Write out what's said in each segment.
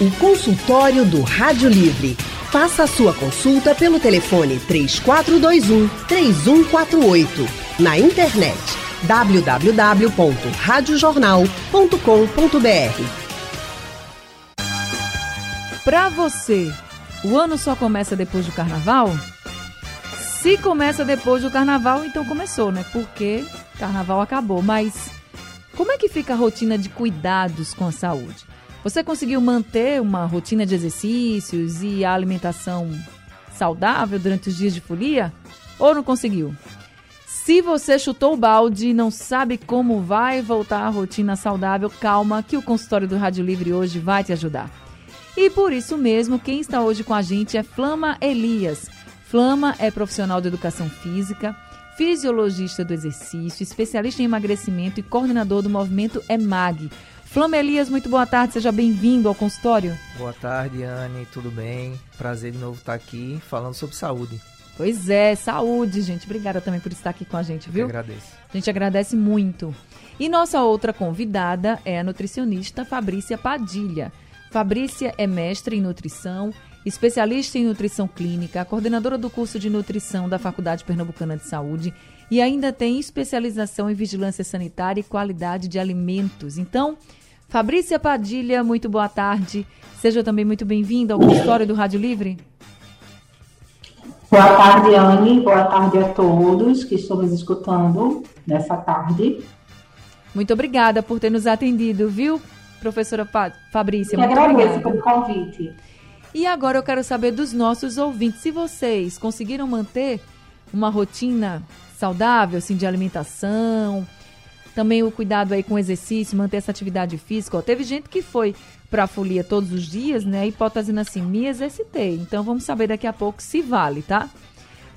O consultório do Rádio Livre. Faça a sua consulta pelo telefone 3421 3148. Na internet www.radiojornal.com.br. Para você, o ano só começa depois do carnaval? Se começa depois do carnaval, então começou, né? Porque carnaval acabou. Mas como é que fica a rotina de cuidados com a saúde? Você conseguiu manter uma rotina de exercícios e a alimentação saudável durante os dias de folia? Ou não conseguiu? Se você chutou o balde e não sabe como vai voltar à rotina saudável, calma que o consultório do Rádio Livre hoje vai te ajudar. E por isso mesmo, quem está hoje com a gente é Flama Elias. Flama é profissional de educação física, fisiologista do exercício, especialista em emagrecimento e coordenador do movimento EMAG, Flama Elias, muito boa tarde, seja bem-vindo ao consultório. Boa tarde, Anne, tudo bem? Prazer de novo estar aqui falando sobre saúde. Pois é, saúde, gente. Obrigada também por estar aqui com a gente, viu? Eu agradeço. A gente agradece muito. E nossa outra convidada é a nutricionista Fabrícia Padilha. Fabrícia é mestre em nutrição, especialista em nutrição clínica, coordenadora do curso de nutrição da Faculdade Pernambucana de Saúde e ainda tem especialização em vigilância sanitária e qualidade de alimentos. Então, Fabrícia Padilha, muito boa tarde. Seja também muito bem-vinda ao consultório do Rádio Livre. Boa tarde, Anne. Boa tarde a todos que estão nos escutando nessa tarde. Muito obrigada por ter nos atendido, viu, professora Fabrícia? Eu muito agradeço obrigada. pelo convite. E agora eu quero saber dos nossos ouvintes se vocês conseguiram manter uma rotina saudável, assim, de alimentação, também o cuidado aí com o exercício, manter essa atividade física. Ó, teve gente que foi para a folia todos os dias, né? E dizendo assim, me exercitei. Então vamos saber daqui a pouco se vale, tá?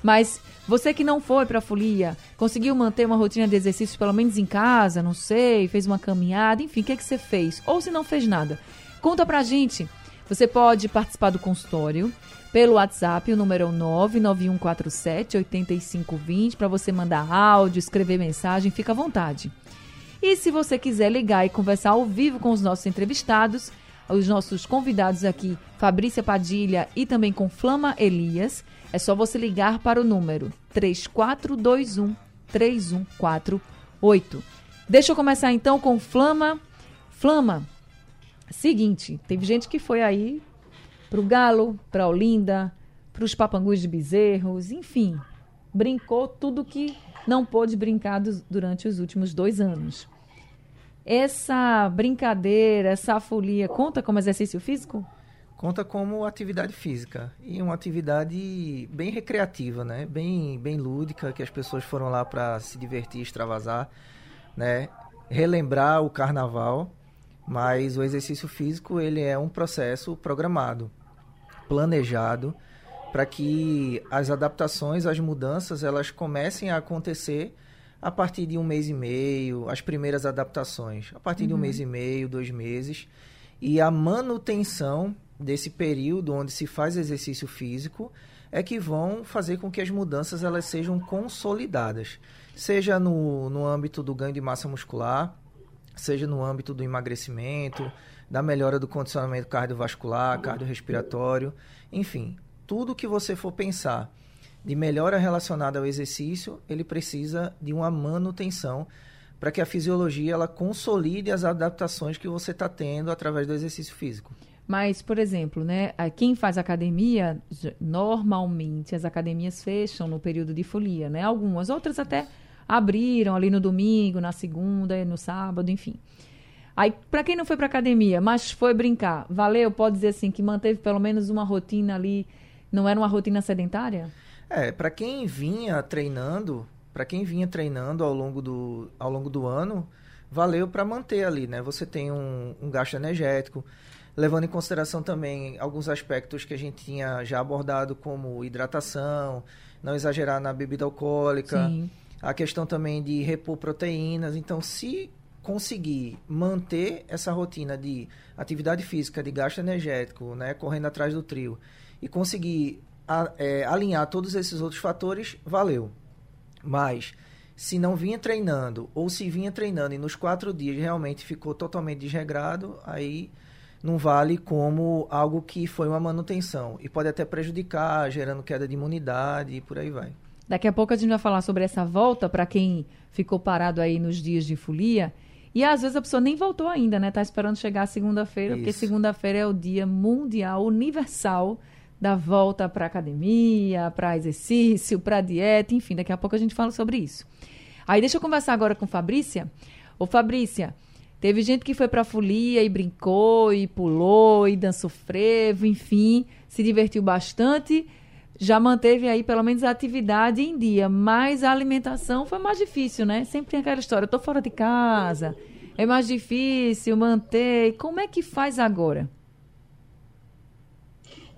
Mas você que não foi para a folia, conseguiu manter uma rotina de exercício pelo menos em casa, não sei, fez uma caminhada, enfim, o que, é que você fez? Ou se não fez nada, conta pra gente. Você pode participar do consultório pelo WhatsApp, o número é o 99147 8520, para você mandar áudio, escrever mensagem, fica à vontade. E se você quiser ligar e conversar ao vivo com os nossos entrevistados, os nossos convidados aqui, Fabrícia Padilha e também com Flama Elias, é só você ligar para o número 3421 3148. Deixa eu começar então com Flama. Flama, seguinte, teve gente que foi aí pro Galo, pra Olinda, pros papangus de bezerros, enfim, brincou tudo que não pôde brincar durante os últimos dois anos. Essa brincadeira, essa folia, conta como exercício físico? Conta como atividade física e uma atividade bem recreativa, né? Bem, bem lúdica, que as pessoas foram lá para se divertir, extravasar, né? Relembrar o carnaval, mas o exercício físico ele é um processo programado, planejado, para que as adaptações, as mudanças, elas comecem a acontecer a partir de um mês e meio, as primeiras adaptações, a partir uhum. de um uhum. mês e meio, dois meses, e a manutenção desse período onde se faz exercício físico é que vão fazer com que as mudanças elas sejam consolidadas, seja no, no âmbito do ganho de massa muscular, seja no âmbito do emagrecimento, da melhora do condicionamento cardiovascular, cardiorrespiratório, enfim, tudo que você for pensar de melhora relacionada ao exercício, ele precisa de uma manutenção para que a fisiologia ela consolide as adaptações que você está tendo através do exercício físico. Mas, por exemplo, né, quem faz academia, normalmente as academias fecham no período de folia, né? Algumas, outras até abriram ali no domingo, na segunda, no sábado, enfim. Aí, para quem não foi para academia, mas foi brincar, valeu? Pode dizer assim que manteve pelo menos uma rotina ali, não era uma rotina sedentária? É, para quem vinha treinando, para quem vinha treinando ao longo do, ao longo do ano, valeu para manter ali, né? Você tem um, um, gasto energético, levando em consideração também alguns aspectos que a gente tinha já abordado, como hidratação, não exagerar na bebida alcoólica, Sim. A questão também de repor proteínas. Então, se conseguir manter essa rotina de atividade física, de gasto energético, né, correndo atrás do trio, e conseguir a, é, alinhar todos esses outros fatores, valeu. Mas se não vinha treinando ou se vinha treinando e nos quatro dias realmente ficou totalmente desregrado, aí não vale como algo que foi uma manutenção e pode até prejudicar, gerando queda de imunidade e por aí vai. Daqui a pouco a gente vai falar sobre essa volta para quem ficou parado aí nos dias de folia. E às vezes a pessoa nem voltou ainda, né? Tá esperando chegar segunda-feira, porque segunda-feira é o dia mundial, universal da volta para academia, para exercício, para dieta, enfim, daqui a pouco a gente fala sobre isso. Aí deixa eu conversar agora com Fabrícia. Ô Fabrícia, teve gente que foi para folia e brincou e pulou e dançou frevo, enfim, se divertiu bastante já manteve aí pelo menos a atividade em dia, mas a alimentação foi mais difícil, né? Sempre tem aquela história, tô fora de casa, é mais difícil manter. Como é que faz agora?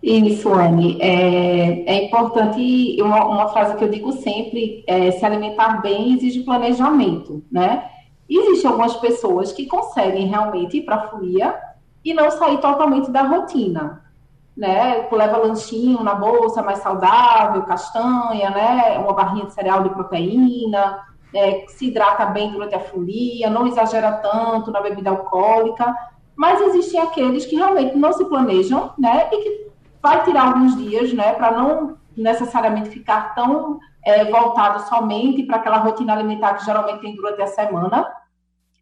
Isso, Anne. É, é importante, uma, uma, frase que eu digo sempre, é, se alimentar bem exige planejamento, né? Existem algumas pessoas que conseguem realmente ir para a folia e não sair totalmente da rotina né? Leva lanchinho na bolsa mais saudável, castanha, né? Uma barrinha de cereal de proteína, é, se hidrata bem durante a folia, não exagera tanto na bebida alcoólica. Mas existem aqueles que realmente não se planejam, né? E que vai tirar alguns dias, né? Para não necessariamente ficar tão é, voltado somente para aquela rotina alimentar que geralmente tem durante a semana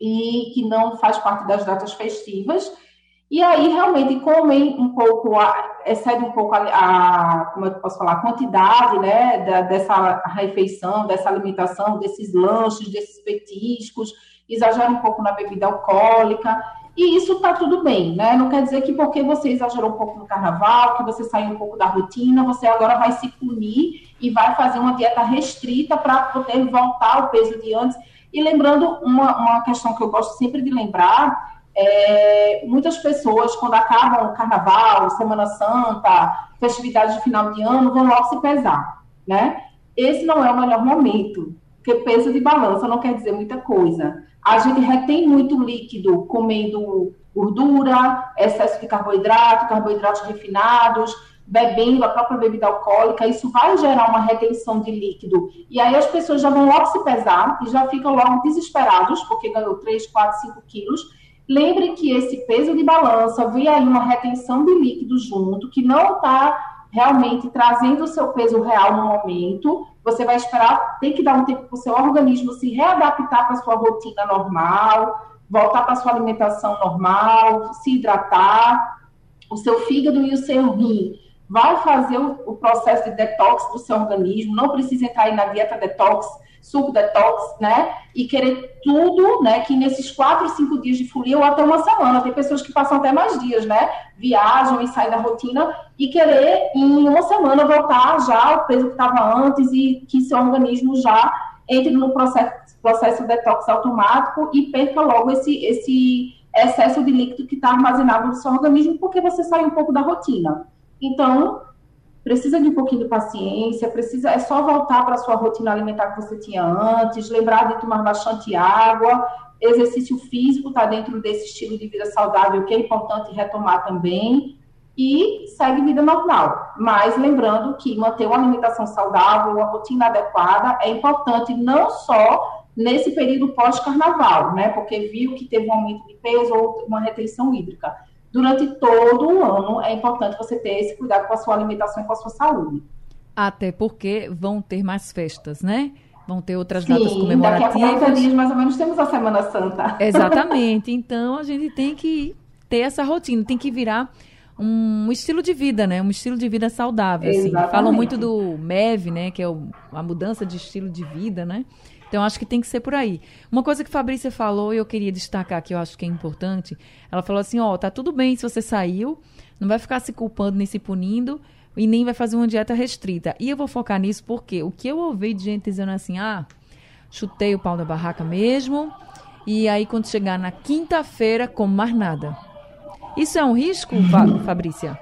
e que não faz parte das datas festivas e aí, realmente, comem um pouco, a, excede um pouco a, a, como eu posso falar, a quantidade, né, da, dessa refeição, dessa alimentação, desses lanches, desses petiscos, exagera um pouco na bebida alcoólica, e isso está tudo bem, né? Não quer dizer que porque você exagerou um pouco no carnaval, que você saiu um pouco da rotina, você agora vai se punir e vai fazer uma dieta restrita para poder voltar ao peso de antes. E lembrando uma, uma questão que eu gosto sempre de lembrar, é, muitas pessoas, quando acabam o carnaval, Semana Santa, festividades de final de ano, vão logo se pesar, né? Esse não é o melhor momento, porque peso de balança não quer dizer muita coisa. A gente retém muito líquido comendo gordura, excesso de carboidrato, carboidratos refinados, bebendo a própria bebida alcoólica, isso vai gerar uma retenção de líquido. E aí as pessoas já vão logo se pesar e já ficam logo desesperados, porque ganhou 3, 4, 5 quilos, Lembre que esse peso de balança vem aí uma retenção de líquido junto, que não está realmente trazendo o seu peso real no momento. Você vai esperar, tem que dar um tempo para o seu organismo se readaptar para a sua rotina normal, voltar para a sua alimentação normal, se hidratar. O seu fígado e o seu rim vai fazer o, o processo de detox do seu organismo, não precisa entrar aí na dieta detox suco detox, né? E querer tudo, né? Que nesses quatro, cinco dias de folia ou até uma semana, tem pessoas que passam até mais dias, né? Viajam e saem da rotina e querer em uma semana voltar já ao peso que estava antes e que seu organismo já entre no processo, processo detox automático e perca logo esse, esse excesso de líquido que está armazenado no seu organismo porque você sai um pouco da rotina. Então, precisa de um pouquinho de paciência, precisa é só voltar para a sua rotina alimentar que você tinha antes, lembrar de tomar bastante água, exercício físico está dentro desse estilo de vida saudável que é importante retomar também e segue vida normal. Mas lembrando que manter uma alimentação saudável, uma rotina adequada é importante não só nesse período pós-carnaval, né? Porque viu que teve um aumento de peso ou uma retenção hídrica durante todo o ano é importante você ter esse cuidado com a sua alimentação e com a sua saúde. Até porque vão ter mais festas, né? Vão ter outras Sim, datas comemorativas. Daqui a 40 dias, mais ou menos, temos a Semana Santa. Exatamente. Então, a gente tem que ter essa rotina, tem que virar um estilo de vida, né? Um estilo de vida saudável. Assim. Falam muito do MEV, né? Que é o, a mudança de estilo de vida, né? Então, acho que tem que ser por aí. Uma coisa que a Fabrícia falou e eu queria destacar que eu acho que é importante, ela falou assim, ó, oh, tá tudo bem se você saiu, não vai ficar se culpando nem se punindo e nem vai fazer uma dieta restrita. E eu vou focar nisso porque o que eu ouvi de gente dizendo assim, ah, chutei o pau da barraca mesmo, e aí quando chegar na quinta-feira, como mais nada. Isso é um risco, Fabrícia?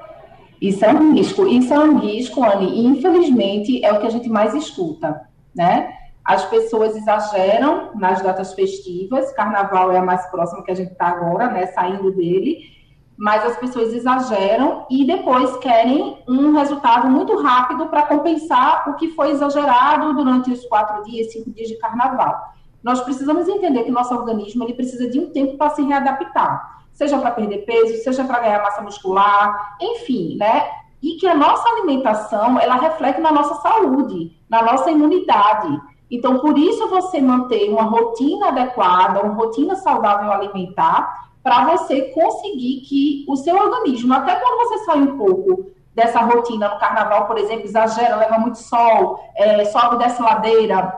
Isso é um risco. Isso é um risco, Anne, e infelizmente é o que a gente mais escuta, né? As pessoas exageram nas datas festivas, carnaval é a mais próxima que a gente está agora, né, saindo dele, mas as pessoas exageram e depois querem um resultado muito rápido para compensar o que foi exagerado durante os quatro dias, cinco dias de carnaval. Nós precisamos entender que nosso organismo ele precisa de um tempo para se readaptar. seja para perder peso, seja para ganhar massa muscular, enfim, né? E que a nossa alimentação, ela reflete na nossa saúde, na nossa imunidade. Então, por isso você manter uma rotina adequada, uma rotina saudável alimentar, para você conseguir que o seu organismo, até quando você sai um pouco dessa rotina no carnaval, por exemplo, exagera, leva muito sol, é, sobe dessa ladeira,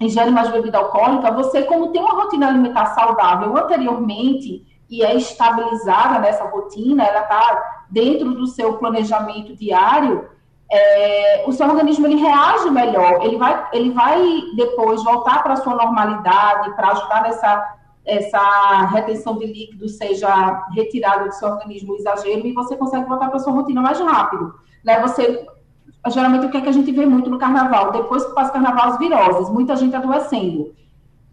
ingere mais bebida alcoólica, você, como tem uma rotina alimentar saudável anteriormente e é estabilizada nessa rotina, ela está dentro do seu planejamento diário, é, o seu organismo ele reage melhor, ele vai, ele vai depois voltar para a sua normalidade, para ajudar nessa essa retenção de líquido seja retirada do seu organismo, exagero, e você consegue voltar para a sua rotina mais rápido. Né? Você, geralmente, o que, é que a gente vê muito no carnaval? Depois que passa o carnaval, as viroses, muita gente adoecendo.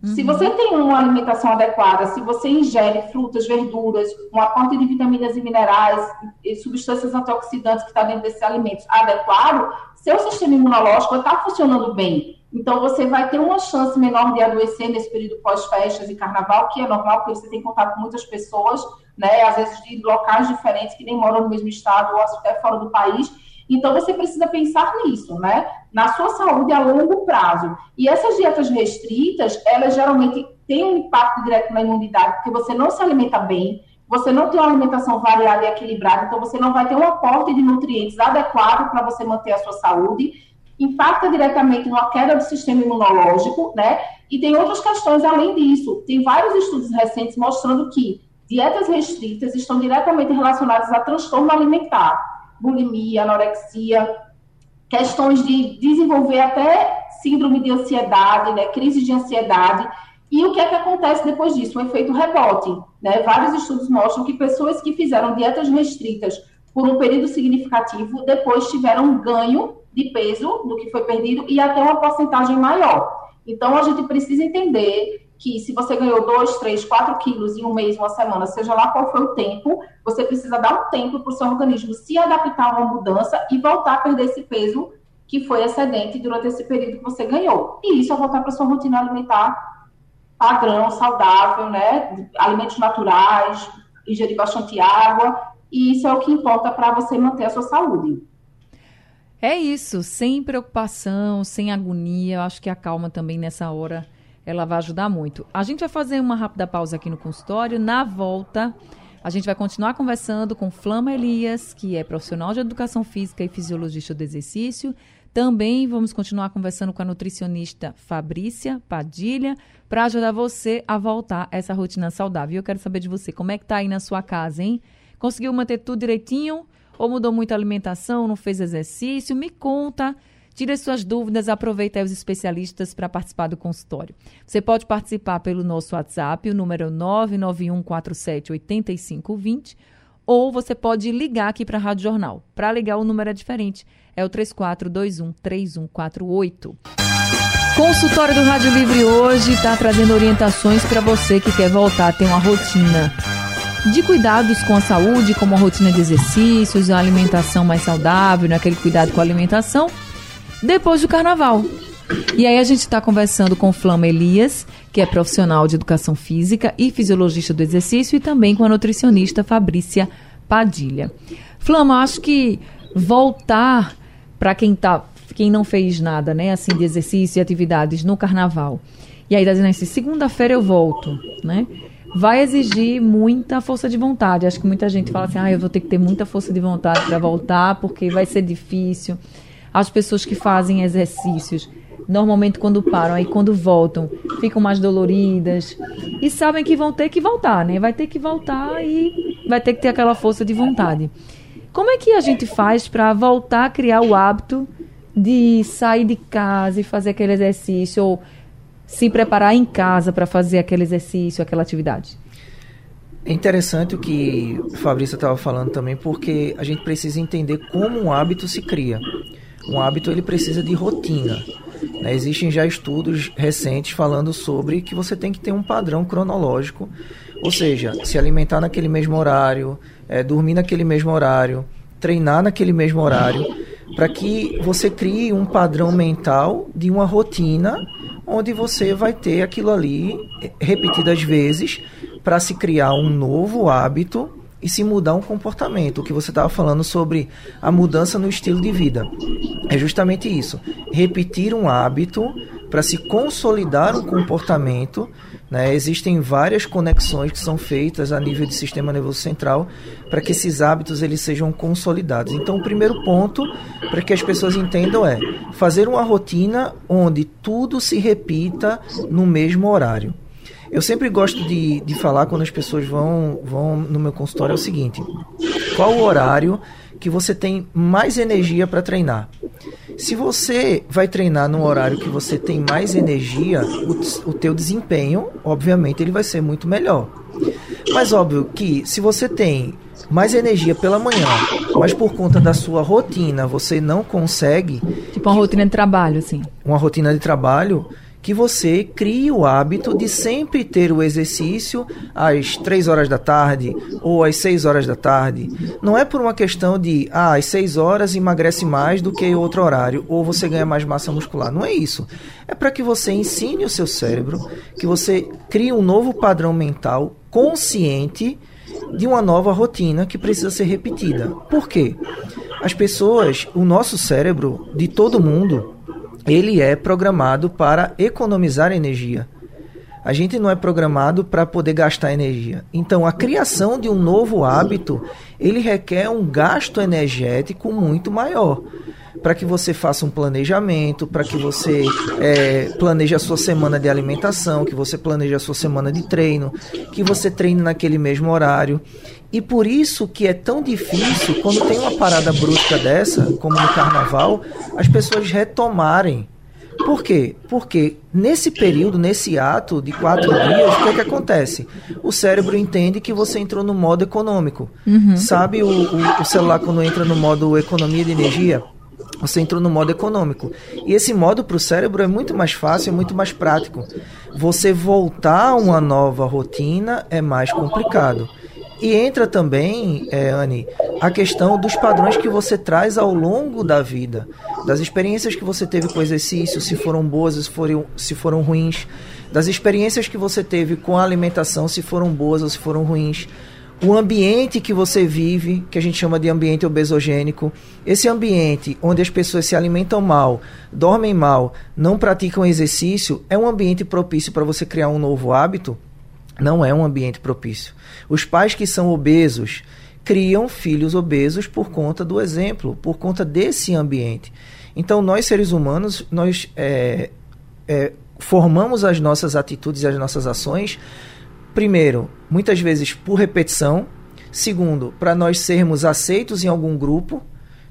Uhum. Se você tem uma alimentação adequada, se você ingere frutas, verduras, um aporte de vitaminas e minerais e substâncias antioxidantes que está dentro desses alimentos adequado, seu sistema imunológico está funcionando bem. Então, você vai ter uma chance menor de adoecer nesse período pós-festas e carnaval, que é normal, porque você tem contato com muitas pessoas, né, às vezes de locais diferentes, que nem moram no mesmo estado ou até fora do país. Então, você precisa pensar nisso, né? Na sua saúde a longo prazo. E essas dietas restritas, elas geralmente têm um impacto direto na imunidade, porque você não se alimenta bem, você não tem uma alimentação variada e equilibrada, então você não vai ter um aporte de nutrientes adequado para você manter a sua saúde impacta diretamente numa queda do sistema imunológico, né? E tem outras questões além disso. Tem vários estudos recentes mostrando que dietas restritas estão diretamente relacionadas a transtorno alimentar, bulimia, anorexia, questões de desenvolver até síndrome de ansiedade, né? Crise de ansiedade. E o que é que acontece depois disso? Um efeito rebote. Né? Vários estudos mostram que pessoas que fizeram dietas restritas por um período significativo depois tiveram um ganho de peso do que foi perdido e até uma porcentagem maior. Então, a gente precisa entender que se você ganhou 2, 3, 4 quilos em um mês, uma semana, seja lá qual foi o tempo, você precisa dar um tempo para o seu organismo se adaptar a uma mudança e voltar a perder esse peso que foi excedente durante esse período que você ganhou. E isso é voltar para sua rotina alimentar padrão, saudável, né? Alimentos naturais, ingerir bastante água, e isso é o que importa para você manter a sua saúde. É isso, sem preocupação, sem agonia. Eu acho que a calma também nessa hora ela vai ajudar muito. A gente vai fazer uma rápida pausa aqui no consultório. Na volta, a gente vai continuar conversando com Flama Elias, que é profissional de educação física e fisiologista do exercício. Também vamos continuar conversando com a nutricionista Fabrícia Padilha para ajudar você a voltar a essa rotina saudável. Eu quero saber de você, como é que tá aí na sua casa, hein? Conseguiu manter tudo direitinho? ou mudou muito a alimentação, não fez exercício, me conta. Tire suas dúvidas, aproveita aí os especialistas para participar do consultório. Você pode participar pelo nosso WhatsApp, o número 991478520, ou você pode ligar aqui para a Rádio Jornal. Para ligar, o número é diferente, é o 3421-3148. Consultório do Rádio Livre hoje está trazendo orientações para você que quer voltar a ter uma rotina de cuidados com a saúde, como a rotina de exercícios, a alimentação mais saudável, né, aquele cuidado com a alimentação, depois do carnaval. E aí a gente está conversando com Flama Elias, que é profissional de educação física e fisiologista do exercício, e também com a nutricionista Fabrícia Padilha. Flama, acho que voltar para quem tá, quem não fez nada, né, assim, de exercício e atividades no carnaval. E aí tá dizendo assim, segunda-feira eu volto, né? vai exigir muita força de vontade. Acho que muita gente fala assim: ah, eu vou ter que ter muita força de vontade para voltar, porque vai ser difícil. As pessoas que fazem exercícios, normalmente quando param e quando voltam, ficam mais doloridas e sabem que vão ter que voltar, né? Vai ter que voltar e vai ter que ter aquela força de vontade. Como é que a gente faz para voltar a criar o hábito de sair de casa e fazer aquele exercício ou se preparar em casa para fazer aquele exercício, aquela atividade? É interessante o que Fabrício estava falando também, porque a gente precisa entender como um hábito se cria. Um hábito ele precisa de rotina. Né? Existem já estudos recentes falando sobre que você tem que ter um padrão cronológico, ou seja, se alimentar naquele mesmo horário, é, dormir naquele mesmo horário, treinar naquele mesmo horário, para que você crie um padrão mental de uma rotina onde você vai ter aquilo ali repetidas vezes para se criar um novo hábito e se mudar um comportamento. O que você estava falando sobre a mudança no estilo de vida. É justamente isso. Repetir um hábito para se consolidar um comportamento. Né? Existem várias conexões que são feitas a nível de sistema nervoso central para que esses hábitos eles sejam consolidados. Então, o primeiro ponto para que as pessoas entendam é fazer uma rotina onde tudo se repita no mesmo horário. Eu sempre gosto de, de falar quando as pessoas vão, vão no meu consultório é o seguinte: qual o horário que você tem mais energia para treinar? Se você vai treinar num horário que você tem mais energia, o, o teu desempenho, obviamente, ele vai ser muito melhor. Mas óbvio que se você tem mais energia pela manhã, mas por conta da sua rotina você não consegue. Tipo uma rotina de trabalho, assim. Uma rotina de trabalho, que você crie o hábito de sempre ter o exercício às 3 horas da tarde ou às 6 horas da tarde. Não é por uma questão de, ah, às 6 horas emagrece mais do que outro horário ou você ganha mais massa muscular. Não é isso. É para que você ensine o seu cérebro, que você crie um novo padrão mental consciente de uma nova rotina que precisa ser repetida. Por quê? As pessoas, o nosso cérebro, de todo mundo, ele é programado para economizar energia. A gente não é programado para poder gastar energia. Então, a criação de um novo hábito, ele requer um gasto energético muito maior. Para que você faça um planejamento, para que você é, planeje a sua semana de alimentação, que você planeje a sua semana de treino, que você treine naquele mesmo horário. E por isso que é tão difícil, quando tem uma parada brusca dessa, como no carnaval, as pessoas retomarem. Por quê? Porque nesse período, nesse ato de quatro dias, o que, é que acontece? O cérebro entende que você entrou no modo econômico. Uhum. Sabe o, o, o celular quando entra no modo economia de energia? Você entrou no modo econômico. E esse modo para o cérebro é muito mais fácil, é muito mais prático. Você voltar a uma nova rotina é mais complicado. E entra também, é, Anne, a questão dos padrões que você traz ao longo da vida, das experiências que você teve com o exercício, se foram boas, se foram, se foram ruins, das experiências que você teve com a alimentação, se foram boas ou se foram ruins, o ambiente que você vive, que a gente chama de ambiente obesogênico, esse ambiente onde as pessoas se alimentam mal, dormem mal, não praticam exercício, é um ambiente propício para você criar um novo hábito não é um ambiente propício. Os pais que são obesos criam filhos obesos por conta do exemplo, por conta desse ambiente. Então, nós seres humanos, nós é, é, formamos as nossas atitudes e as nossas ações, primeiro, muitas vezes por repetição, segundo, para nós sermos aceitos em algum grupo,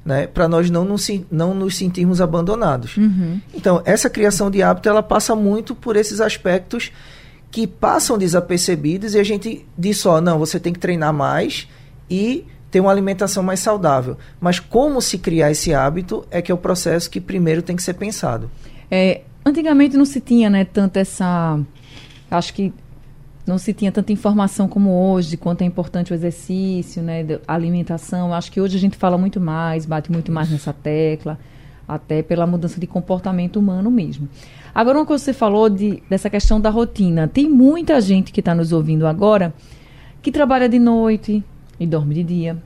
né, para nós não nos, não nos sentirmos abandonados. Uhum. Então, essa criação de hábito, ela passa muito por esses aspectos que passam desapercebidos e a gente diz só, não, você tem que treinar mais e ter uma alimentação mais saudável. Mas como se criar esse hábito é que é o processo que primeiro tem que ser pensado. É, antigamente não se tinha, né, tanto essa, acho que não se tinha tanta informação como hoje quanto é importante o exercício, né, a alimentação. Acho que hoje a gente fala muito mais, bate muito mais nessa tecla, até pela mudança de comportamento humano mesmo. Agora, uma coisa que você falou de, dessa questão da rotina. Tem muita gente que está nos ouvindo agora que trabalha de noite e dorme de dia.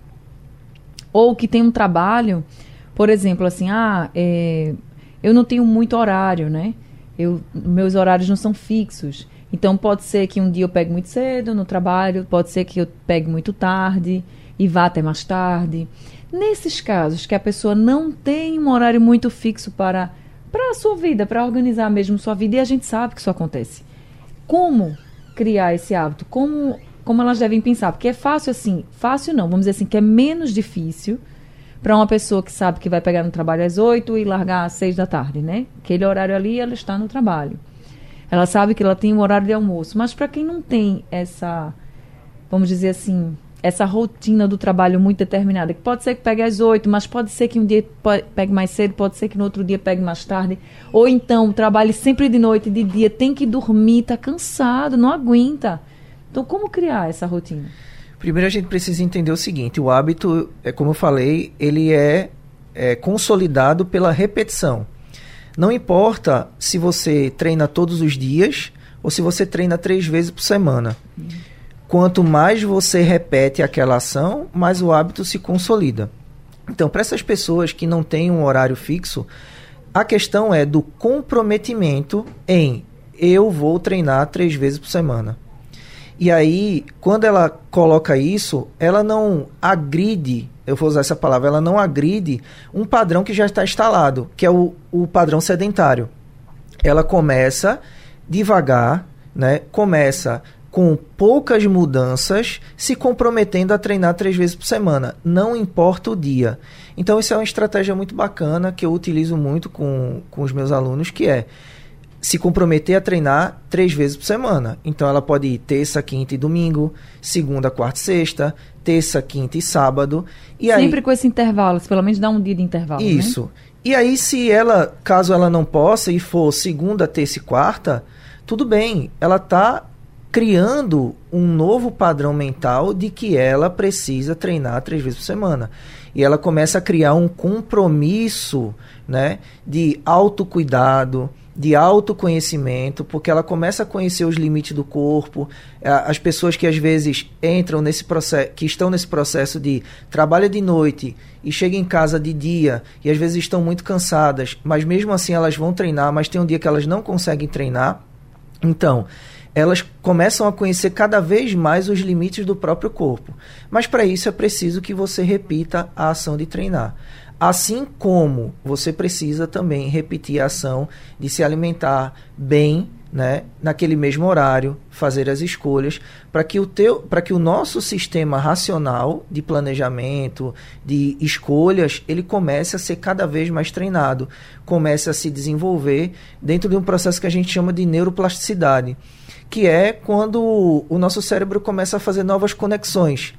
Ou que tem um trabalho, por exemplo, assim, ah, é, eu não tenho muito horário, né? Eu, meus horários não são fixos. Então, pode ser que um dia eu pegue muito cedo no trabalho, pode ser que eu pegue muito tarde e vá até mais tarde. Nesses casos que a pessoa não tem um horário muito fixo para para a sua vida, para organizar mesmo sua vida, e a gente sabe que isso acontece. Como criar esse hábito? Como, como elas devem pensar? Porque é fácil assim, fácil não, vamos dizer assim, que é menos difícil para uma pessoa que sabe que vai pegar no trabalho às 8 e largar às 6 da tarde, né? Aquele horário ali, ela está no trabalho. Ela sabe que ela tem um horário de almoço, mas para quem não tem essa, vamos dizer assim, essa rotina do trabalho muito determinada, que pode ser que pegue às oito, mas pode ser que um dia pegue mais cedo, pode ser que no outro dia pegue mais tarde, ou então trabalhe sempre de noite, de dia, tem que dormir, está cansado, não aguenta. Então, como criar essa rotina? Primeiro a gente precisa entender o seguinte, o hábito, é como eu falei, ele é, é consolidado pela repetição. Não importa se você treina todos os dias ou se você treina três vezes por semana. Quanto mais você repete aquela ação, mais o hábito se consolida. Então, para essas pessoas que não têm um horário fixo, a questão é do comprometimento em eu vou treinar três vezes por semana. E aí, quando ela coloca isso, ela não agride, eu vou usar essa palavra, ela não agride um padrão que já está instalado, que é o, o padrão sedentário. Ela começa devagar, né? Começa com poucas mudanças, se comprometendo a treinar três vezes por semana, não importa o dia. Então, isso é uma estratégia muito bacana que eu utilizo muito com, com os meus alunos, que é se comprometer a treinar três vezes por semana. Então ela pode ir terça, quinta e domingo, segunda, quarta e sexta, terça, quinta e sábado. E Sempre aí... com esse intervalo, pelo menos dá um dia de intervalo. Né? Isso. Né? E aí, se ela, caso ela não possa e for segunda, terça e quarta, tudo bem. Ela está criando um novo padrão mental de que ela precisa treinar três vezes por semana. E ela começa a criar um compromisso né, de autocuidado, de autoconhecimento, porque ela começa a conhecer os limites do corpo. As pessoas que às vezes entram nesse processo, que estão nesse processo de trabalho de noite e chegam em casa de dia e às vezes estão muito cansadas, mas mesmo assim elas vão treinar, mas tem um dia que elas não conseguem treinar. Então, elas começam a conhecer cada vez mais os limites do próprio corpo. Mas para isso é preciso que você repita a ação de treinar. Assim como você precisa também repetir a ação de se alimentar bem, né, naquele mesmo horário, fazer as escolhas para que o teu, para que o nosso sistema racional de planejamento, de escolhas, ele comece a ser cada vez mais treinado, comece a se desenvolver dentro de um processo que a gente chama de neuroplasticidade, que é quando o nosso cérebro começa a fazer novas conexões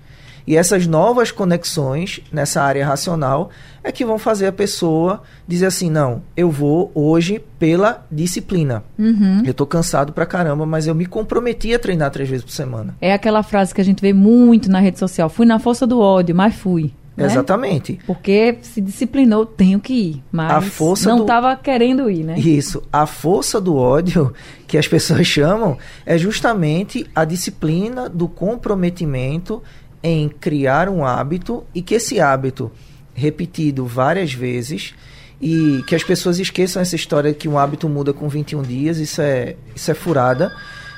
e essas novas conexões nessa área racional é que vão fazer a pessoa dizer assim: não, eu vou hoje pela disciplina. Uhum. Eu tô cansado pra caramba, mas eu me comprometi a treinar três vezes por semana. É aquela frase que a gente vê muito na rede social: fui na força do ódio, mas fui. Né? Exatamente. Porque se disciplinou, tenho que ir. Mas a força não estava do... querendo ir, né? Isso. A força do ódio, que as pessoas chamam, é justamente a disciplina do comprometimento em criar um hábito e que esse hábito, repetido várias vezes, e que as pessoas esqueçam essa história que um hábito muda com 21 dias, isso é, isso é furada.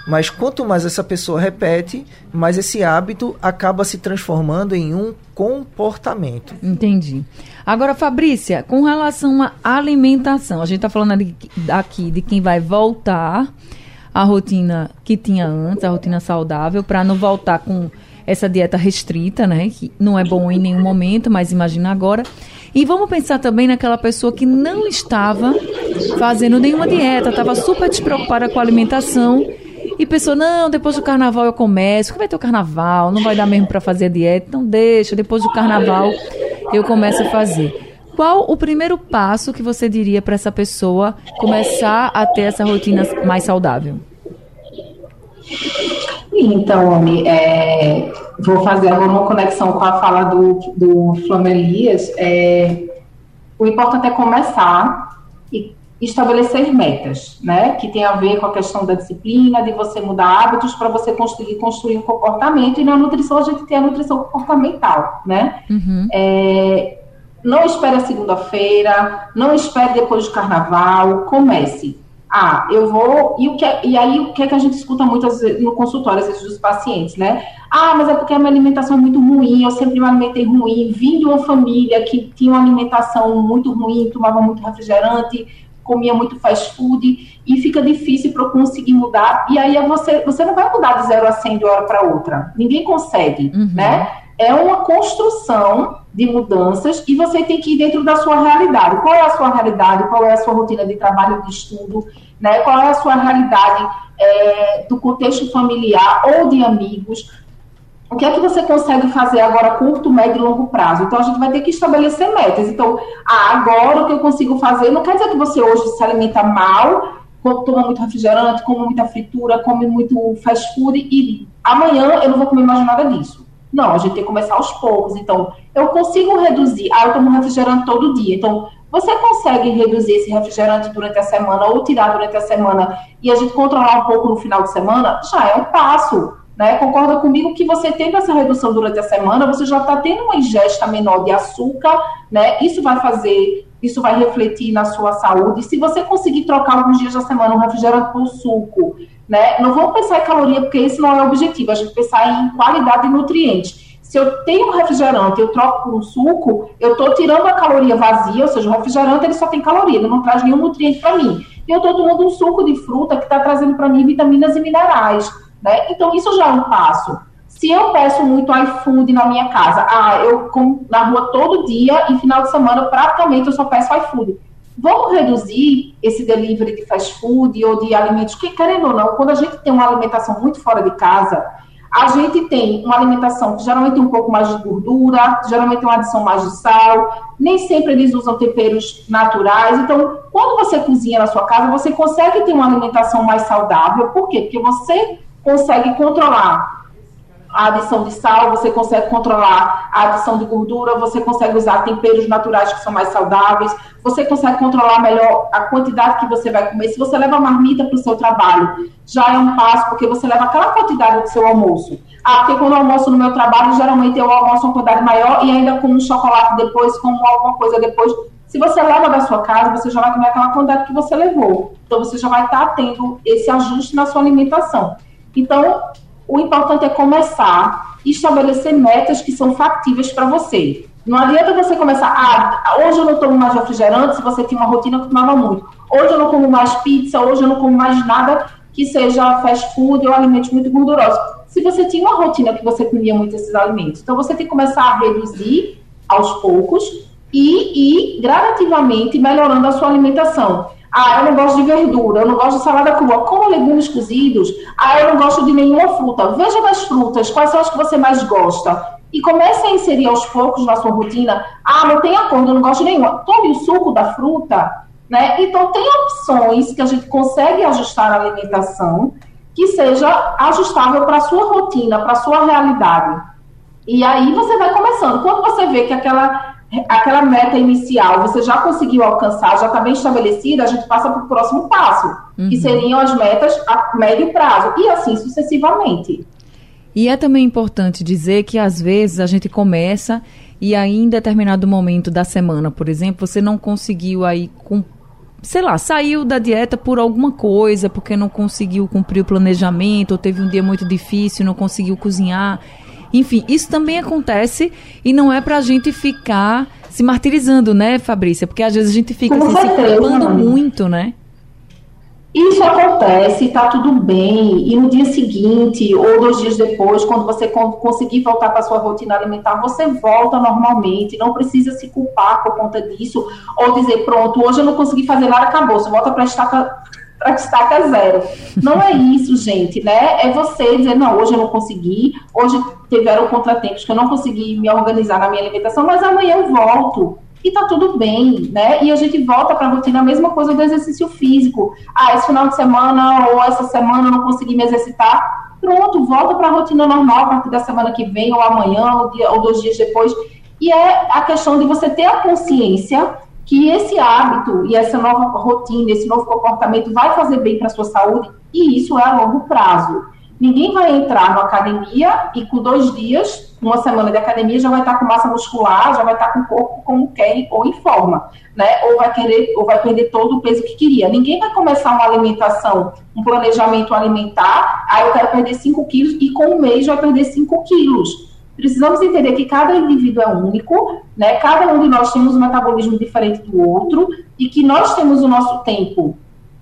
Mas quanto mais essa pessoa repete, mais esse hábito acaba se transformando em um comportamento. Entendi. Agora, Fabrícia, com relação à alimentação, a gente está falando aqui de quem vai voltar à rotina que tinha antes, a rotina saudável, para não voltar com essa dieta restrita, né? Que não é bom em nenhum momento, mas imagina agora. E vamos pensar também naquela pessoa que não estava fazendo nenhuma dieta, estava super despreocupada com a alimentação e pensou: não, depois do carnaval eu começo, que vai ter o carnaval, não vai dar mesmo para fazer a dieta, então deixa, depois do carnaval eu começo a fazer. Qual o primeiro passo que você diria para essa pessoa começar a ter essa rotina mais saudável? Então, Ami, é, vou fazer agora uma conexão com a fala do, do Flamelias. É, o importante é começar e estabelecer metas, né? Que tem a ver com a questão da disciplina, de você mudar hábitos para você construir, construir um comportamento. E na nutrição a gente tem a nutrição comportamental, né? Uhum. É, não espere a segunda-feira, não espere depois do carnaval, comece. Ah, eu vou. E, o que, é, e aí, o que é que a gente escuta muitas vezes no consultório, às vezes, dos pacientes, né? Ah, mas é porque a minha alimentação é muito ruim, eu sempre me alimentei ruim, vim de uma família que tinha uma alimentação muito ruim, tomava muito refrigerante, comia muito fast food, e fica difícil para eu conseguir mudar. E aí você, você não vai mudar de zero a 100 de hora para outra. Ninguém consegue, uhum. né? É uma construção de mudanças e você tem que ir dentro da sua realidade. Qual é a sua realidade? Qual é a sua rotina de trabalho, de estudo? Né? Qual é a sua realidade é, do contexto familiar ou de amigos? O que é que você consegue fazer agora curto, médio e longo prazo? Então, a gente vai ter que estabelecer metas. Então, ah, agora o que eu consigo fazer, não quer dizer que você hoje se alimenta mal, toma muito refrigerante, come muita fritura, come muito fast food e amanhã eu não vou comer mais nada disso. Não, a gente tem que começar aos poucos. Então, eu consigo reduzir. Ah, eu tomo refrigerante todo dia. Então, você consegue reduzir esse refrigerante durante a semana ou tirar durante a semana e a gente controlar um pouco no final de semana? Já é um passo. Né? Concorda comigo que você tendo essa redução durante a semana, você já está tendo uma ingesta menor de açúcar, né? Isso vai fazer, isso vai refletir na sua saúde. Se você conseguir trocar alguns dias da semana um refrigerante por suco, né? Não vamos pensar em caloria, porque esse não é o objetivo, a gente pensar em qualidade de nutrientes. Se eu tenho um refrigerante, eu troco por um suco, eu estou tirando a caloria vazia, ou seja, o refrigerante ele só tem caloria, ele não traz nenhum nutriente para mim. E eu estou tomando um suco de fruta que está trazendo para mim vitaminas e minerais. Né? Então, isso já é um passo. Se eu peço muito iFood na minha casa, ah, eu como na rua todo dia e final de semana praticamente eu só peço iFood. Vamos reduzir esse delivery de fast food ou de alimentos que, querendo ou não, quando a gente tem uma alimentação muito fora de casa, a gente tem uma alimentação que geralmente tem um pouco mais de gordura, geralmente tem uma adição mais de sal, nem sempre eles usam temperos naturais. Então, quando você cozinha na sua casa, você consegue ter uma alimentação mais saudável. Por quê? Porque você consegue controlar a adição de sal, você consegue controlar a adição de gordura, você consegue usar temperos naturais que são mais saudáveis, você consegue controlar melhor a quantidade que você vai comer. Se você leva marmita para o seu trabalho, já é um passo, porque você leva aquela quantidade do seu almoço. Ah, porque quando eu almoço no meu trabalho, geralmente eu almoço uma quantidade maior e ainda como um chocolate depois, como alguma coisa depois. Se você leva da sua casa, você já vai comer aquela quantidade que você levou. Então, você já vai estar tendo esse ajuste na sua alimentação. Então, o importante é começar e estabelecer metas que são factíveis para você. Não adianta você começar, ah, hoje eu não tomo mais refrigerante, se você tinha uma rotina que tomava muito. Hoje eu não como mais pizza, hoje eu não como mais nada que seja fast food ou alimentos muito gordurosos. Se você tinha uma rotina que você comia muito esses alimentos, então você tem que começar a reduzir aos poucos e ir gradativamente melhorando a sua alimentação. Ah, eu não gosto de verdura, eu não gosto de salada crua. Como legumes cozidos? Ah, eu não gosto de nenhuma fruta. Veja nas frutas quais são as que você mais gosta. E comece a inserir aos poucos na sua rotina. Ah, não tem acordo, eu não gosto de nenhuma. Tome o suco da fruta. Né? Então, tem opções que a gente consegue ajustar a alimentação que seja ajustável para a sua rotina, para a sua realidade. E aí você vai começando. Quando você vê que aquela aquela meta inicial você já conseguiu alcançar, já está bem estabelecida, a gente passa para o próximo passo, uhum. que seriam as metas a médio prazo, e assim sucessivamente. E é também importante dizer que às vezes a gente começa e aí em determinado momento da semana, por exemplo, você não conseguiu aí com sei lá, saiu da dieta por alguma coisa, porque não conseguiu cumprir o planejamento, ou teve um dia muito difícil, não conseguiu cozinhar. Enfim, isso também acontece e não é para a gente ficar se martirizando, né, Fabrícia? Porque às vezes a gente fica assim, se culpando muito, né? Isso acontece, está tudo bem, e no dia seguinte ou dois dias depois, quando você conseguir voltar para sua rotina alimentar, você volta normalmente, não precisa se culpar por conta disso, ou dizer, pronto, hoje eu não consegui fazer nada, acabou, você volta para a estaca para estaca zero. Não é isso, gente, né? É você dizer, não, hoje eu não consegui, hoje tiveram contratempos que eu não consegui me organizar na minha alimentação, mas amanhã eu volto. E tá tudo bem, né? E a gente volta para a rotina, a mesma coisa do exercício físico. Ah, esse final de semana ou essa semana eu não consegui me exercitar. Pronto, volta para a rotina normal a partir da semana que vem, ou amanhã, ou, dia, ou dois dias depois. E é a questão de você ter a consciência que esse hábito e essa nova rotina, esse novo comportamento vai fazer bem para a sua saúde e isso é a longo prazo. Ninguém vai entrar na academia e com dois dias, uma semana de academia, já vai estar com massa muscular, já vai estar com o corpo como quer ou em forma, né? Ou vai querer, ou vai perder todo o peso que queria. Ninguém vai começar uma alimentação, um planejamento alimentar, aí eu quero perder 5 quilos e com um mês vai perder 5 quilos precisamos entender que cada indivíduo é único, né? Cada um de nós temos um metabolismo diferente do outro e que nós temos o nosso tempo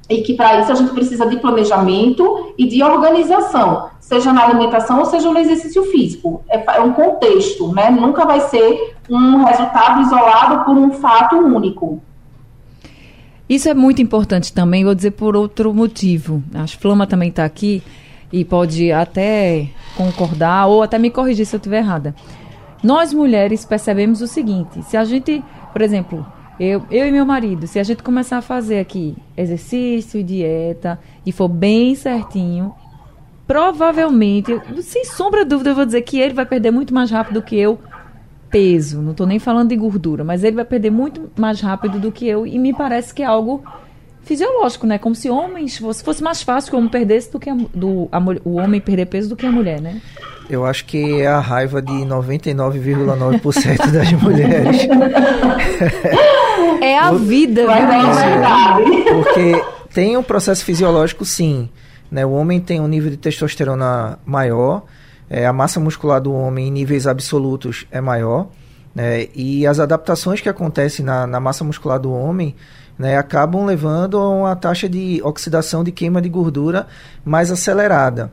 e que para isso a gente precisa de planejamento e de organização, seja na alimentação ou seja no exercício físico. É, é um contexto, né? Nunca vai ser um resultado isolado por um fato único. Isso é muito importante também, vou dizer por outro motivo. A Flama também está aqui e pode até concordar ou até me corrigir se eu estiver errada. Nós mulheres percebemos o seguinte: se a gente, por exemplo, eu, eu e meu marido, se a gente começar a fazer aqui exercício dieta e for bem certinho, provavelmente, sem sombra de dúvida, eu vou dizer que ele vai perder muito mais rápido do que eu peso. Não estou nem falando de gordura, mas ele vai perder muito mais rápido do que eu e me parece que é algo fisiológico, né? Como se homens fosse, fosse mais fácil que o homem perdesse do que a, do, a, o homem perder peso do que a mulher, né? Eu acho que é a raiva de 99,9% das mulheres. É a vida, é verdade. Porque tem um processo fisiológico, sim. Né? O homem tem um nível de testosterona maior, é, a massa muscular do homem em níveis absolutos é maior, né? e as adaptações que acontecem na, na massa muscular do homem né, acabam levando a uma taxa de oxidação de queima de gordura mais acelerada.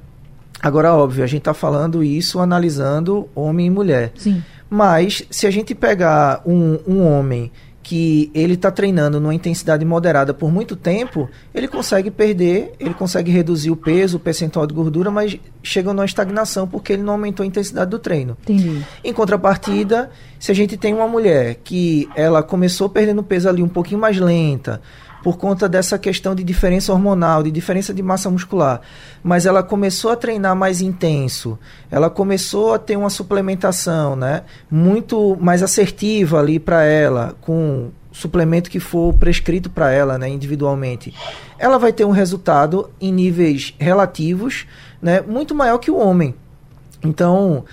Agora, óbvio, a gente está falando isso analisando homem e mulher. Sim. Mas, se a gente pegar um, um homem que ele está treinando numa intensidade moderada por muito tempo, ele consegue perder, ele consegue reduzir o peso, o percentual de gordura, mas chega numa estagnação porque ele não aumentou a intensidade do treino. Entendi. Em contrapartida, se a gente tem uma mulher que ela começou perdendo peso ali um pouquinho mais lenta, por conta dessa questão de diferença hormonal, de diferença de massa muscular. Mas ela começou a treinar mais intenso, ela começou a ter uma suplementação, né, muito mais assertiva ali para ela, com suplemento que for prescrito para ela, né, individualmente. Ela vai ter um resultado em níveis relativos, né, muito maior que o homem. Então,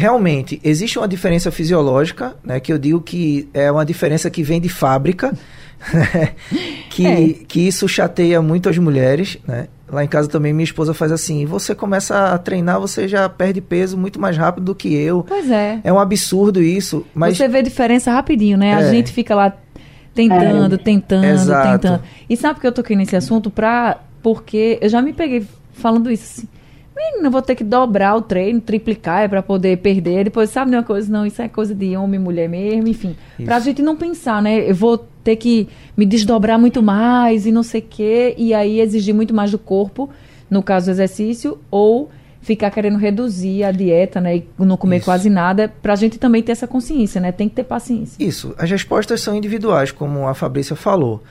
realmente existe uma diferença fisiológica, né, que eu digo que é uma diferença que vem de fábrica, que, É. que isso chateia muito as mulheres, né? Lá em casa também minha esposa faz assim, você começa a treinar, você já perde peso muito mais rápido do que eu. Pois é. É um absurdo isso, mas Você vê diferença rapidinho, né? A É. gente fica lá tentando, tentando, Exato. tentando. E sabe por que eu toquei nesse assunto? Pra, porque eu já me peguei falando isso assim. Menina, vou ter que dobrar o treino, triplicar é pra poder perder. Depois, sabe uma coisa? Não, isso é coisa de homem e mulher mesmo, enfim. Pra Isso. gente não pensar, né? Eu vou ter que me desdobrar muito mais e não sei o quê. E aí exigir muito mais do corpo, no caso do exercício, ou ficar querendo reduzir a dieta, né? E não comer Isso. quase nada, pra gente também ter essa consciência, né? Tem que ter paciência. Isso, as respostas são individuais, como a Fabrícia falou.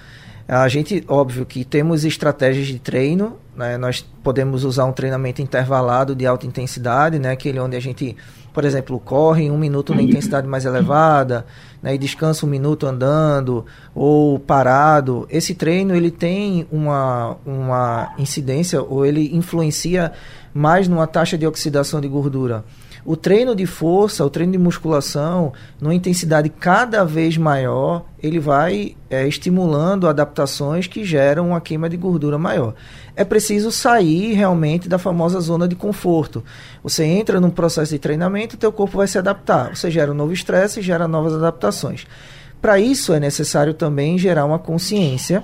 A gente, óbvio que temos estratégias de treino, né? nós podemos usar um treinamento intervalado de alta intensidade, né? aquele onde a gente, por exemplo, corre um minuto na intensidade mais elevada, né? e descansa um minuto andando ou parado. Esse treino ele tem uma, uma incidência ou ele influencia mais numa taxa de oxidação de gordura. O treino de força, o treino de musculação, numa intensidade cada vez maior, ele vai é, estimulando adaptações que geram uma queima de gordura maior. É preciso sair realmente da famosa zona de conforto. Você entra num processo de treinamento, teu corpo vai se adaptar. Você gera um novo estresse gera novas adaptações. Para isso é necessário também gerar uma consciência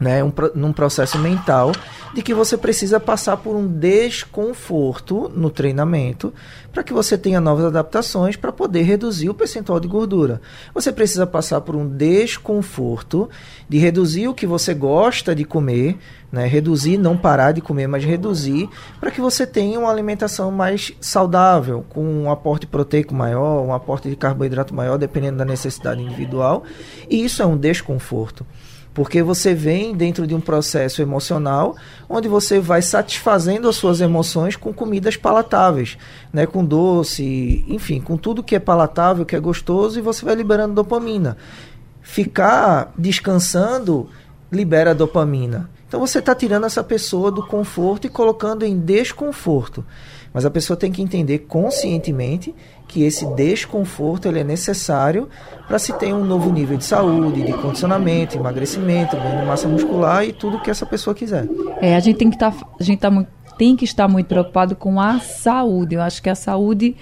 né, um, num processo mental de que você precisa passar por um desconforto no treinamento para que você tenha novas adaptações para poder reduzir o percentual de gordura. Você precisa passar por um desconforto de reduzir o que você gosta de comer, né, reduzir, não parar de comer, mas reduzir para que você tenha uma alimentação mais saudável, com um aporte proteico maior, um aporte de carboidrato maior, dependendo da necessidade individual. E isso é um desconforto. Porque você vem dentro de um processo emocional onde você vai satisfazendo as suas emoções com comidas palatáveis, né? com doce, enfim, com tudo que é palatável, que é gostoso, e você vai liberando dopamina. Ficar descansando libera dopamina. Então você está tirando essa pessoa do conforto e colocando em desconforto. Mas a pessoa tem que entender conscientemente que esse desconforto ele é necessário para se ter um novo nível de saúde, de condicionamento, emagrecimento, ganho de massa muscular e tudo que essa pessoa quiser. É, a gente tem que estar, a gente tá muito, tem que estar muito preocupado com a saúde. Eu acho que a saúde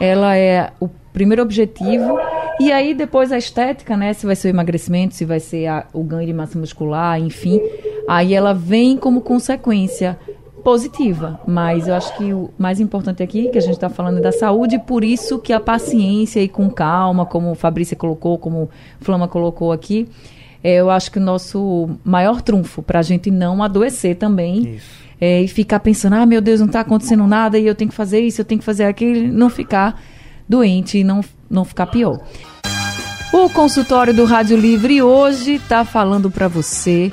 ela é o primeiro objetivo e aí depois a estética, né? Se vai ser o emagrecimento, se vai ser a- o ganho de massa muscular, enfim, aí ela vem como consequência positiva, mas eu acho que o mais importante aqui que a gente está falando é da saúde, por isso que a paciência e com calma, como Fabrícia colocou, como o Flama colocou aqui, é, eu acho que o nosso maior trunfo para a gente não adoecer também é, e ficar pensando, ah, meu Deus, não está acontecendo nada e eu tenho que fazer isso, eu tenho que fazer aquilo, não ficar doente e não, não ficar pior. O consultório do Rádio Livre hoje está falando para você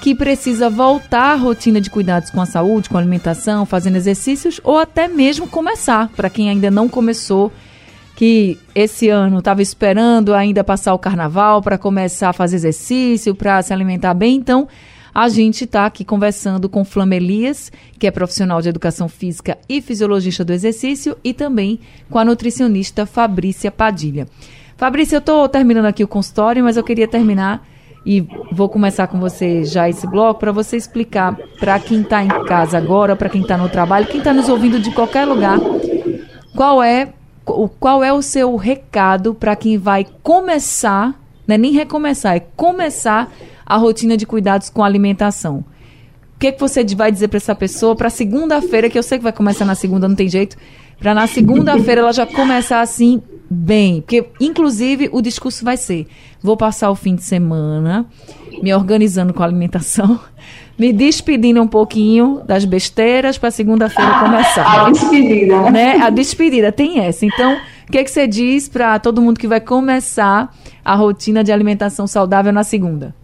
que precisa voltar à rotina de cuidados com a saúde, com a alimentação, fazendo exercícios ou até mesmo começar, para quem ainda não começou, que esse ano estava esperando ainda passar o carnaval para começar a fazer exercício, para se alimentar bem. Então, a gente está aqui conversando com Flamelias, que é profissional de educação física e fisiologista do exercício, e também com a nutricionista Fabrícia Padilha. Fabrícia, eu estou terminando aqui o consultório, mas eu queria terminar e vou começar com você já esse bloco para você explicar para quem está em casa agora, para quem está no trabalho, quem está nos ouvindo de qualquer lugar, qual é qual é o seu recado para quem vai começar, não é nem recomeçar, é começar a rotina de cuidados com alimentação. O que, que você vai dizer para essa pessoa para segunda-feira, que eu sei que vai começar na segunda, não tem jeito, para na segunda-feira ela já começar assim bem, porque inclusive o discurso vai ser: vou passar o fim de semana me organizando com a alimentação, me despedindo um pouquinho das besteiras para segunda-feira começar. A despedida, né? A despedida tem essa. Então, o que, que você diz para todo mundo que vai começar a rotina de alimentação saudável na segunda?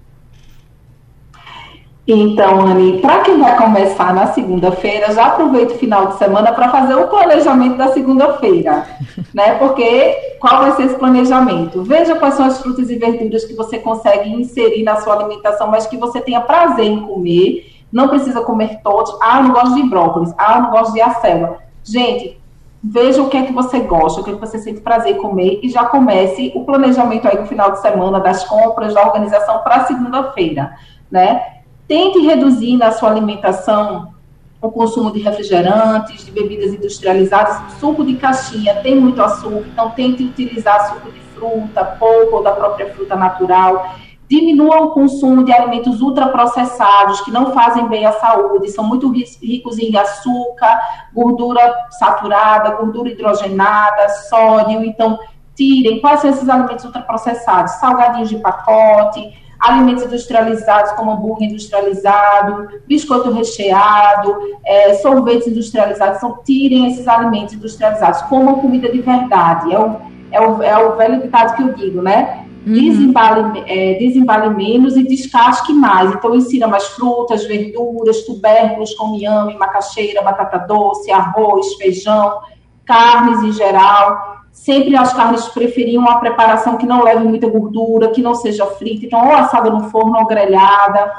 Então, Anne, para quem vai começar na segunda-feira, já aproveita o final de semana para fazer o planejamento da segunda-feira, né? Porque qual vai ser esse planejamento? Veja quais são as frutas e verduras que você consegue inserir na sua alimentação, mas que você tenha prazer em comer. Não precisa comer todos. Ah, eu não gosto de brócolis. Ah, eu não gosto de acelga. Gente, veja o que é que você gosta, o que é que você sente prazer em comer e já comece o planejamento aí no final de semana das compras, da organização para segunda-feira, né? Tente reduzir na sua alimentação o consumo de refrigerantes, de bebidas industrializadas, suco de caixinha tem muito açúcar, então tente utilizar suco de fruta, pouco ou da própria fruta natural. Diminua o consumo de alimentos ultraprocessados que não fazem bem à saúde, são muito ricos em açúcar, gordura saturada, gordura hidrogenada, sódio. Então, tirem quais são esses alimentos ultraprocessados? Salgadinhos de pacote, alimentos industrializados, como hambúrguer industrializado, biscoito recheado, é, sorvetes industrializados. Então, tirem esses alimentos industrializados, comam comida de verdade. É o, é o, é o velho ditado que eu digo, né? Uhum. Desembale, é, desembale menos e descasque mais. Então, insira mais frutas, verduras, tubérculos como inhame, macaxeira, batata doce, arroz, feijão, carnes em geral Sempre as carnes preferiam uma preparação que não leve muita gordura, que não seja frita, então ou assada no forno ou grelhada.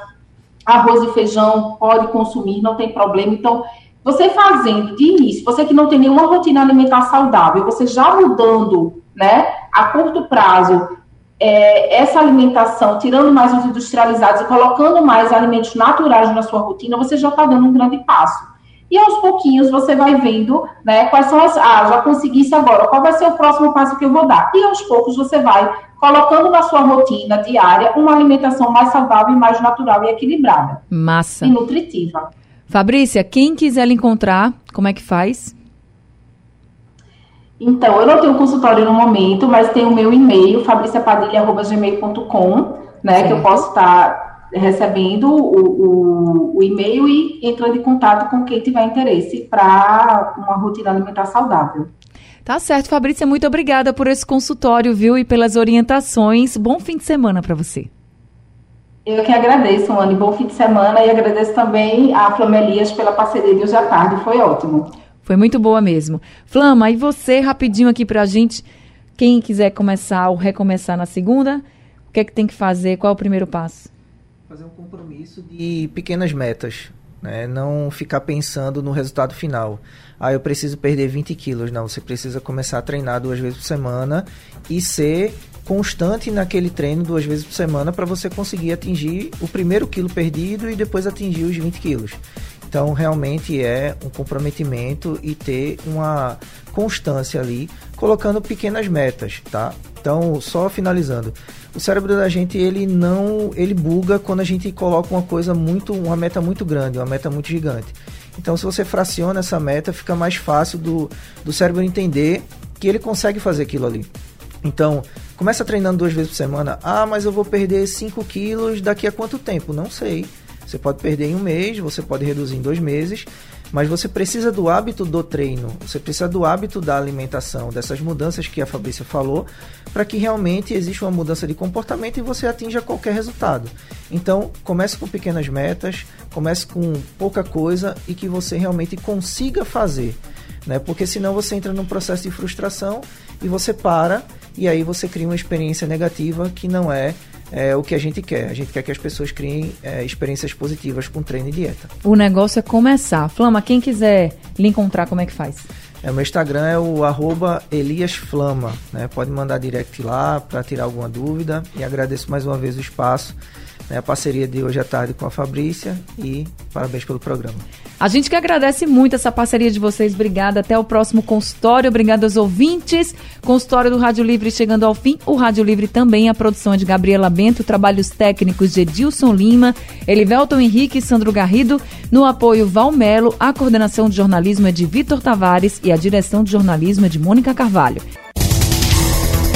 Arroz e feijão pode consumir, não tem problema. Então, você fazendo de início, você que não tem nenhuma rotina alimentar saudável, você já mudando, né, a curto prazo, é, essa alimentação, tirando mais os industrializados e colocando mais alimentos naturais na sua rotina, você já está dando um grande passo. E aos pouquinhos você vai vendo, né, quais são as. Ah, já consegui isso agora, qual vai ser o próximo passo que eu vou dar? E aos poucos você vai colocando na sua rotina diária uma alimentação mais saudável, mais natural e equilibrada. Massa. E nutritiva. Fabrícia, quem quiser lhe encontrar, como é que faz? Então, eu não tenho consultório no momento, mas tem o meu e-mail, fabriciapadilha.gmail.com, né, que eu posso estar recebendo o, o, o, e-mail e entrando em contato com quem tiver interesse para uma rotina alimentar saudável. Tá certo, Fabrícia, muito obrigada por esse consultório, viu, e pelas orientações. Bom fim de semana para você. Eu que agradeço, Anne. Bom fim de semana e agradeço também a Flamelias pela parceria de hoje à tarde. Foi ótimo. Foi muito boa mesmo. Flama, e você, rapidinho aqui para a gente, quem quiser começar ou recomeçar na segunda, o que é que tem que fazer? Qual é o primeiro passo? Fazer um compromisso de pequenas metas. Né? Não ficar pensando no resultado final. Ah, eu preciso perder 20 quilos. Não, você precisa começar a treinar duas vezes por semana e ser constante naquele treino duas vezes por semana para você conseguir atingir o primeiro quilo perdido e depois atingir os 20 quilos. Então, realmente é um comprometimento e ter uma constância ali, colocando pequenas metas, tá? Então, só finalizando, o cérebro da gente ele não, ele buga quando a gente coloca uma coisa muito, uma meta muito grande, uma meta muito gigante. Então, se você fraciona essa meta, fica mais fácil do, do cérebro entender que ele consegue fazer aquilo ali. Então, começa treinando duas vezes por semana. Ah, mas eu vou perder 5 quilos daqui a quanto tempo? Não sei. Você pode perder em um mês, você pode reduzir em dois meses, mas você precisa do hábito do treino, você precisa do hábito da alimentação, dessas mudanças que a Fabrícia falou, para que realmente exista uma mudança de comportamento e você atinja qualquer resultado. Então, comece com pequenas metas, comece com pouca coisa e que você realmente consiga fazer. Né? Porque senão você entra num processo de frustração e você para e aí você cria uma experiência negativa que não é é o que a gente quer. A gente quer que as pessoas criem é, experiências positivas com treino e dieta. O negócio é começar. Flama, quem quiser lhe encontrar, como é que faz? É, o meu Instagram é o arroba eliasflama. Né? Pode mandar direct lá para tirar alguma dúvida. E agradeço mais uma vez o espaço né, a parceria de hoje à tarde com a Fabrícia e parabéns pelo programa. A gente que agradece muito essa parceria de vocês. Obrigada. Até o próximo consultório. Obrigada aos ouvintes. Consultório do Rádio Livre chegando ao fim. O Rádio Livre também, a produção é de Gabriela Bento, trabalhos técnicos de Edilson Lima, Elivelton Henrique e Sandro Garrido. No apoio Valmelo, a coordenação de jornalismo é de Vitor Tavares e a direção de jornalismo é de Mônica Carvalho.